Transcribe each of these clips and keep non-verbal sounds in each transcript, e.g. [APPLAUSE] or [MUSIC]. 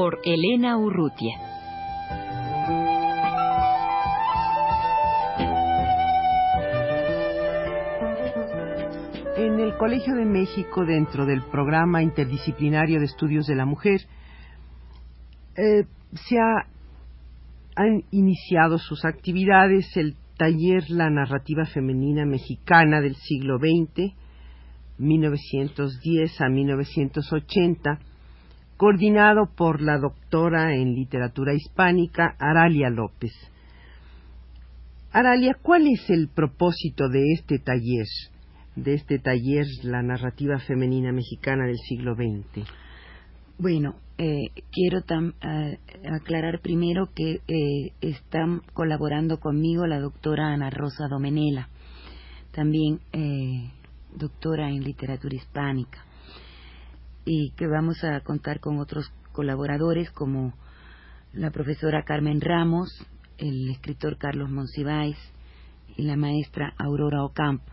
Por Elena Urrutia. En el Colegio de México, dentro del programa interdisciplinario de estudios de la mujer, eh, se han iniciado sus actividades el taller La narrativa femenina mexicana del siglo XX, 1910 a 1980, coordinado por la doctora en literatura hispánica Aralia López. Aralia, ¿cuál es el propósito de este taller, de este taller La narrativa femenina mexicana del siglo XX? Bueno, eh, quiero eh, aclarar primero que eh, están colaborando conmigo la doctora Ana Rosa Domenela, también doctora en literatura hispánica, y que vamos a contar con otros colaboradores como la profesora Carmen Ramos, el escritor Carlos Monsiváis y la maestra Aurora Ocampo.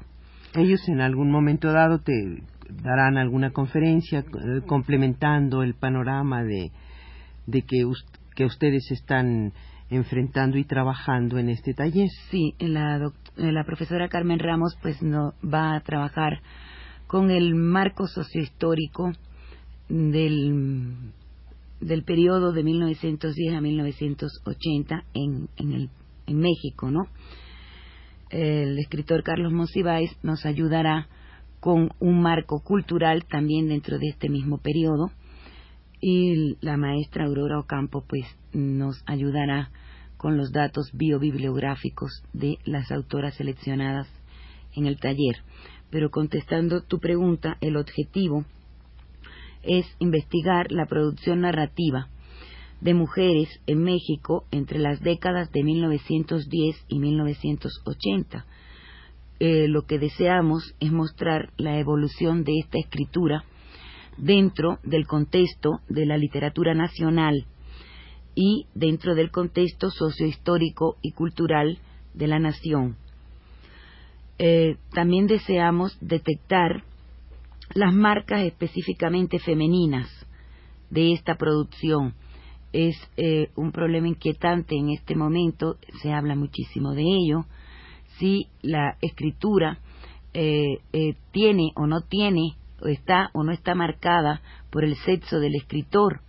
Ellos en algún momento dado te darán alguna conferencia eh, complementando el panorama de, de que, que ustedes están enfrentando y trabajando en este taller. Sí, la, la profesora Carmen Ramos pues no va a trabajar con el marco sociohistórico del, del periodo de 1910 a 1980 en, en, el, en México, ¿no? El escritor Carlos Monsiváis nos ayudará con un marco cultural también dentro de este mismo periodo y la maestra Aurora Ocampo pues nos ayudará con los datos biobibliográficos de las autoras seleccionadas en el taller. Pero contestando tu pregunta, el objetivo es investigar la producción narrativa de mujeres en México entre las décadas de 1910 y 1980 eh, lo que deseamos es mostrar la evolución de esta escritura dentro del contexto de la literatura nacional y dentro del contexto sociohistórico y cultural de la nación. Eh, también deseamos detectar las marcas específicamente femeninas de esta producción. Es eh, un problema inquietante en este momento, se habla muchísimo de ello, si la escritura eh, eh, tiene o no tiene, o está o no está marcada por el sexo del escritor,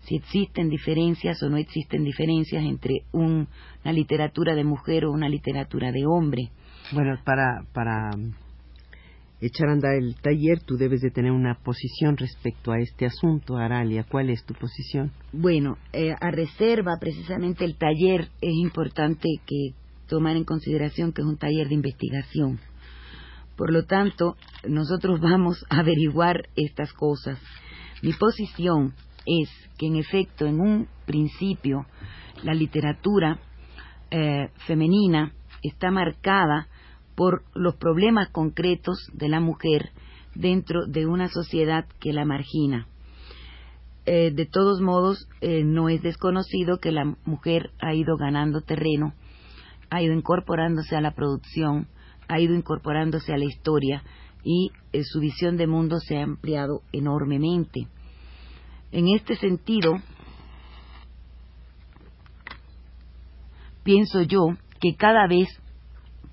si existen diferencias o no existen diferencias entre una literatura de mujer o una literatura de hombre. Bueno, para, para echar a andar el taller, tú debes de tener una posición respecto a este asunto, Aralia. ¿Cuál es tu posición? Bueno, eh, a reserva precisamente el taller es importante que tomar en consideración que es un taller de investigación. Por lo tanto, nosotros vamos a averiguar estas cosas. Mi posición es que, en efecto, en un principio, la literatura eh, femenina está marcada por los problemas concretos de la mujer dentro de una sociedad que la margina. Eh, de todos modos, eh, no es desconocido que la mujer ha ido ganando terreno ha ido incorporándose a la producción, ha ido incorporándose a la historia y eh, su visión de mundo se ha ampliado enormemente. En este sentido, pienso yo que cada vez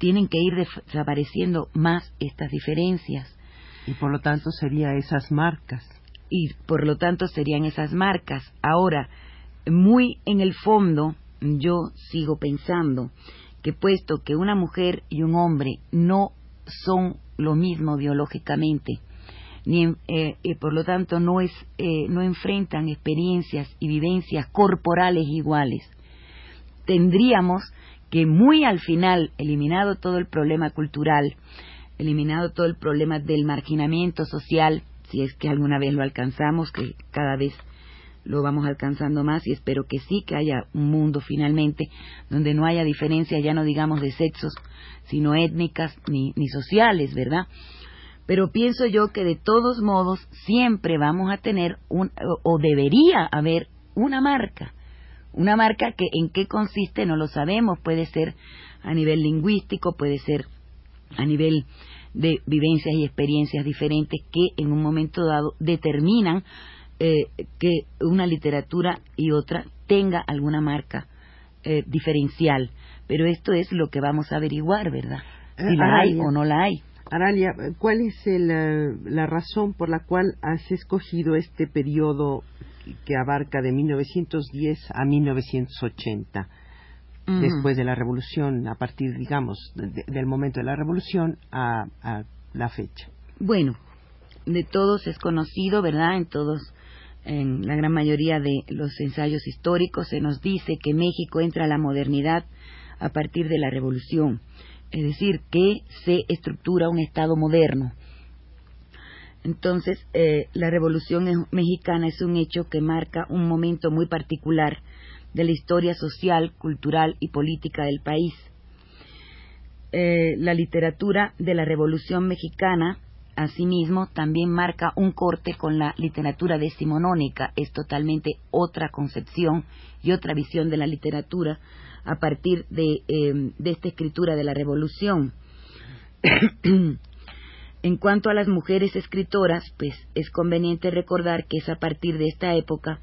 tienen que ir desapareciendo más estas diferencias. Y por lo tanto serían esas marcas. Y por lo tanto serían esas marcas. Ahora, muy en el fondo, yo sigo pensando que puesto que una mujer y un hombre no son lo mismo biológicamente, ni, eh, y por lo tanto no, es, eh, no enfrentan experiencias y vivencias corporales iguales, tendríamos que muy al final, eliminado todo el problema cultural, eliminado todo el problema del marginamiento social, si es que alguna vez lo alcanzamos, que cada vez lo vamos alcanzando más y espero que sí, que haya un mundo finalmente donde no haya diferencias, ya no digamos de sexos, sino étnicas ni, ni sociales, ¿verdad? Pero pienso yo que de todos modos siempre vamos a tener un, o debería haber una marca. Una marca que en qué consiste no lo sabemos, puede ser a nivel lingüístico, puede ser a nivel de vivencias y experiencias diferentes que en un momento dado determinan eh, que una literatura y otra tenga alguna marca eh, diferencial. Pero esto es lo que vamos a averiguar, ¿verdad? Si la hay o no la hay. Aralia, ¿cuál es la razón por la cual has escogido este periodo que abarca de 1910 a 1980? después de la revolución, a partir, digamos, del momento de la revolución a, a, la fecha. Bueno, de todos es conocido, ¿verdad? En todos en la gran mayoría de los ensayos históricos se nos dice que México entra a la modernidad a partir de la revolución, es decir, que se estructura un Estado moderno. Entonces, eh, la revolución mexicana es un hecho que marca un momento muy particular de la historia social, cultural y política del país. Eh, la literatura de la Revolución Mexicana Asimismo, también marca un corte con la literatura decimonónica. Es totalmente otra concepción y otra visión de la literatura a partir de, em, esta escritura de la Revolución. [CLEARS THROAT] en cuanto a las mujeres escritoras, pues es conveniente recordar que es a partir de esta época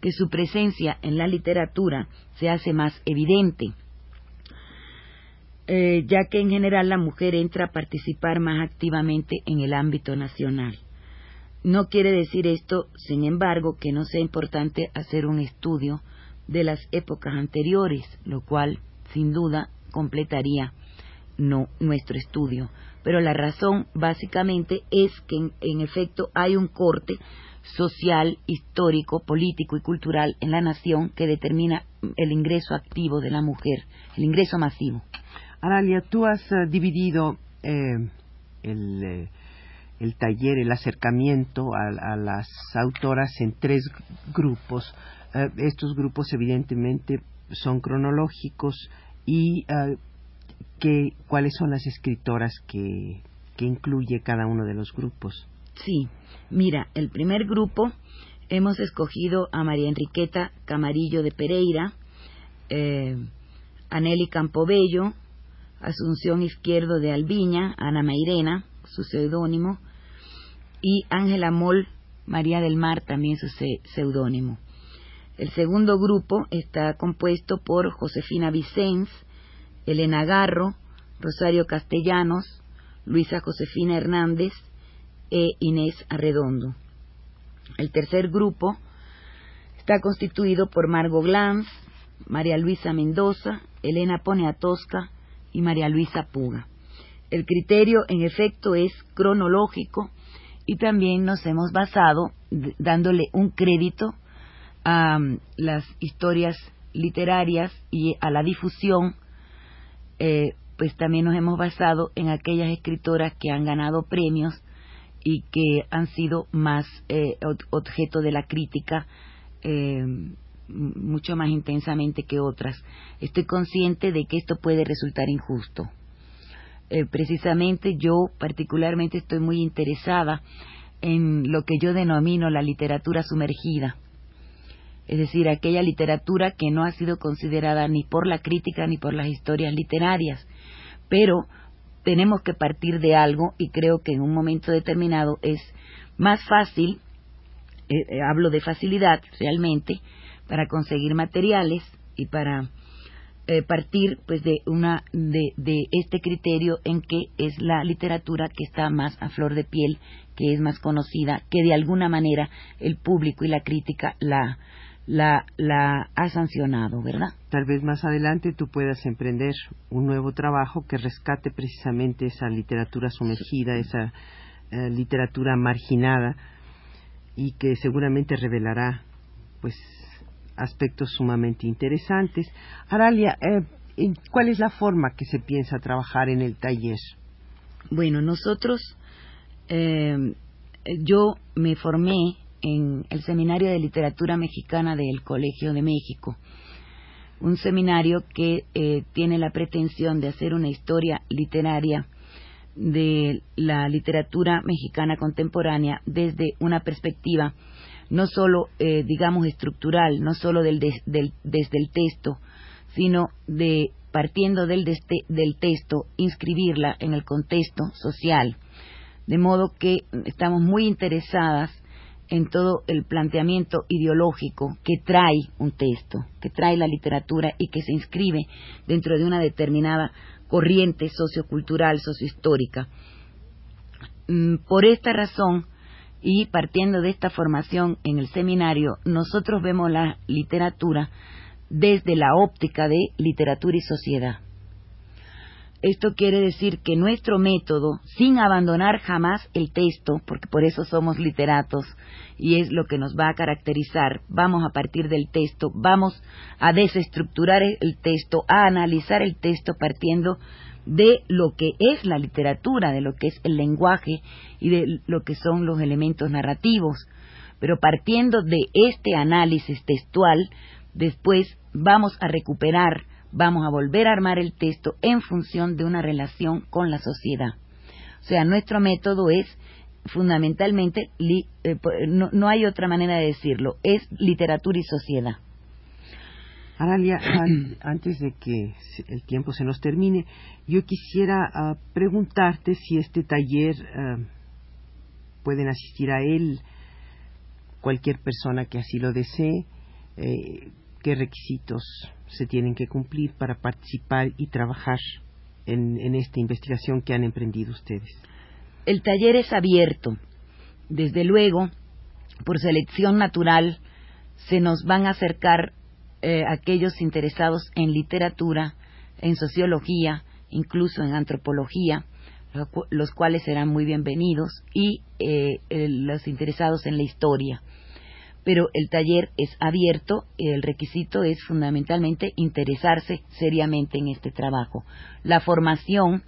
que su presencia en la literatura se hace más evidente. Eh, ya que en general la mujer entra a participar más activamente en el ámbito nacional. No quiere decir esto, sin embargo, que no sea importante hacer un estudio de las épocas anteriores, lo cual, sin duda, completaría no, nuestro estudio. Pero la razón, básicamente, es que, en efecto, hay un corte social, histórico, político y cultural en la nación que determina el ingreso activo de la mujer, el ingreso masivo. Aralia, tú has eh, dividido eh, eh, el, taller, el acercamiento a, las autoras en tres grupos. estos grupos evidentemente son cronológicos y cuáles son las escritoras que, incluye cada uno de los grupos. Sí, mira, el primer grupo hemos escogido a María Enriqueta Camarillo de Pereira, eh, Aneli Campobello, Asunción Izquierdo de Albiña, Ana Mairena, su seudónimo, y Ángela Moll María del Mar, también su seudónimo. El segundo grupo está compuesto por Josefina Vicens, Elena Garro, Rosario Castellanos, Luisa Josefina Hernández e Inés Arredondo. El tercer grupo está constituido por Margo Glantz, María Luisa Mendoza, Elena Poniatowska, y María Luisa Puga. El criterio, en efecto, es cronológico y también nos hemos basado dándole un crédito a um, las historias literarias y a la difusión, eh, pues también nos hemos basado en aquellas escritoras que han ganado premios y que han sido más eh, objeto de la crítica eh, mucho más intensamente que otras. Estoy consciente de que esto puede resultar injusto. Eh, precisamente yo particularmente estoy muy interesada en lo que yo denomino la literatura sumergida, es decir, aquella literatura que no ha sido considerada ni por la crítica ni por las historias literarias, pero tenemos que partir de algo y creo que en un momento determinado es más fácil, eh, eh, hablo de facilidad realmente, para conseguir materiales y para eh, partir pues de una de, de, este criterio en que es la literatura que está más a flor de piel que es más conocida que de alguna manera el público y la crítica la la, la ha sancionado, ¿verdad? Tal vez más adelante tú puedas emprender un nuevo trabajo que rescate precisamente esa literatura sumergida, esa eh, literatura marginada y que seguramente revelará pues aspectos sumamente interesantes. Aralia, eh, ¿cuál es la forma que se piensa trabajar en el taller? Bueno, nosotros eh, yo me formé en el Seminario de Literatura Mexicana del Colegio de México, un seminario que eh, tiene la pretensión de hacer una historia literaria de la literatura mexicana contemporánea desde una perspectiva no solo, eh, digamos, estructural, no solo del desde el texto, sino de partiendo del, del texto, inscribirla en el contexto social. De modo que estamos muy interesadas en todo el planteamiento ideológico que trae un texto, que trae la literatura y que se inscribe dentro de una determinada corriente sociocultural, sociohistórica. Mm, por esta razón, y partiendo de esta formación en el seminario, nosotros vemos la literatura desde la óptica de literatura y sociedad. Esto quiere decir que nuestro método, sin abandonar jamás el texto, porque por eso somos literatos y es lo que nos va a caracterizar, vamos a partir del texto, vamos a desestructurar el texto, a analizar el texto partiendo de lo que es la literatura, de lo que es el lenguaje y de lo que son los elementos narrativos. Pero partiendo de este análisis textual, después vamos a recuperar, vamos a volver a armar el texto en función de una relación con la sociedad. O sea, nuestro método es fundamentalmente, eh, no, hay otra manera de decirlo, es literatura y sociedad. Aralia, [CLEARS THROAT] antes de que el tiempo se nos termine, yo quisiera ah, preguntarte si este taller ah, pueden asistir a él cualquier persona que así lo desee, eh, qué requisitos se tienen que cumplir para participar y trabajar en, esta investigación que han emprendido ustedes. El taller es abierto. Desde luego, por selección natural, se nos van a acercar eh, aquellos interesados en literatura, en sociología, incluso en antropología, los cuales serán muy bienvenidos, y eh, los interesados en la historia pero el taller es abierto, el requisito es fundamentalmente interesarse seriamente en este trabajo. La formación,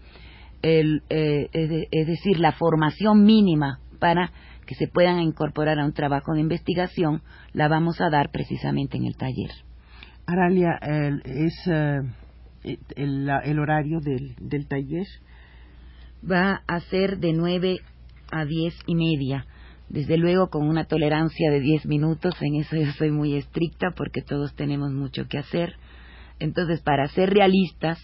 eh, es decir, la formación mínima para que se puedan incorporar a un trabajo de investigación, la vamos a dar precisamente en el taller. Aralia, ¿es eh, el, horario del, del taller? Va a ser de nueve a diez y media desde luego con una tolerancia de 10 minutos, en eso yo soy muy estricta porque todos tenemos mucho que hacer. Entonces, para ser realistas,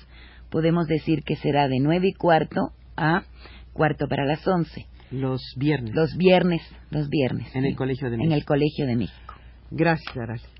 podemos decir que será de nueve y cuarto a cuarto para las 11. Los viernes. Los viernes, los viernes. En el Colegio de México. En el Colegio de México. Gracias.